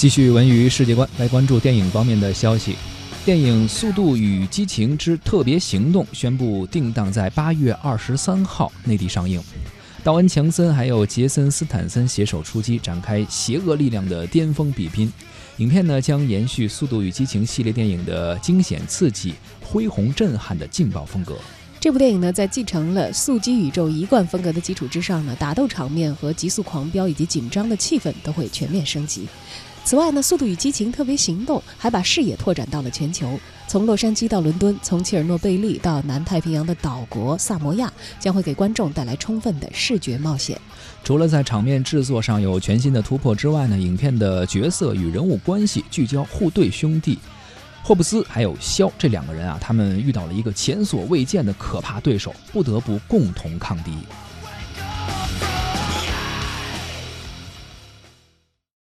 继续文娱世界观，来关注电影方面的消息。电影《速度与激情之特别行动》宣布定档在八月二十三号内地上映。道恩·强森还有杰森·斯坦森携手出击，展开邪恶力量的巅峰比拼。影片呢将延续《速度与激情》系列电影的惊险刺激、恢宏震撼的劲爆风格。这部电影呢，在继承了速激宇宙一贯风格的基础之上呢，打斗场面和急速狂飙以及紧张的气氛都会全面升级。此外呢，《速度与激情：特别行动》还把视野拓展到了全球，从洛杉矶到伦敦，从切尔诺贝利到南太平洋的岛国萨摩亚，将会给观众带来充分的视觉冒险。除了在场面制作上有全新的突破之外呢，影片的角色与人物关系聚焦护队兄弟。霍布斯还有肖这两个人啊，他们遇到了一个前所未见的可怕对手，不得不共同抗敌。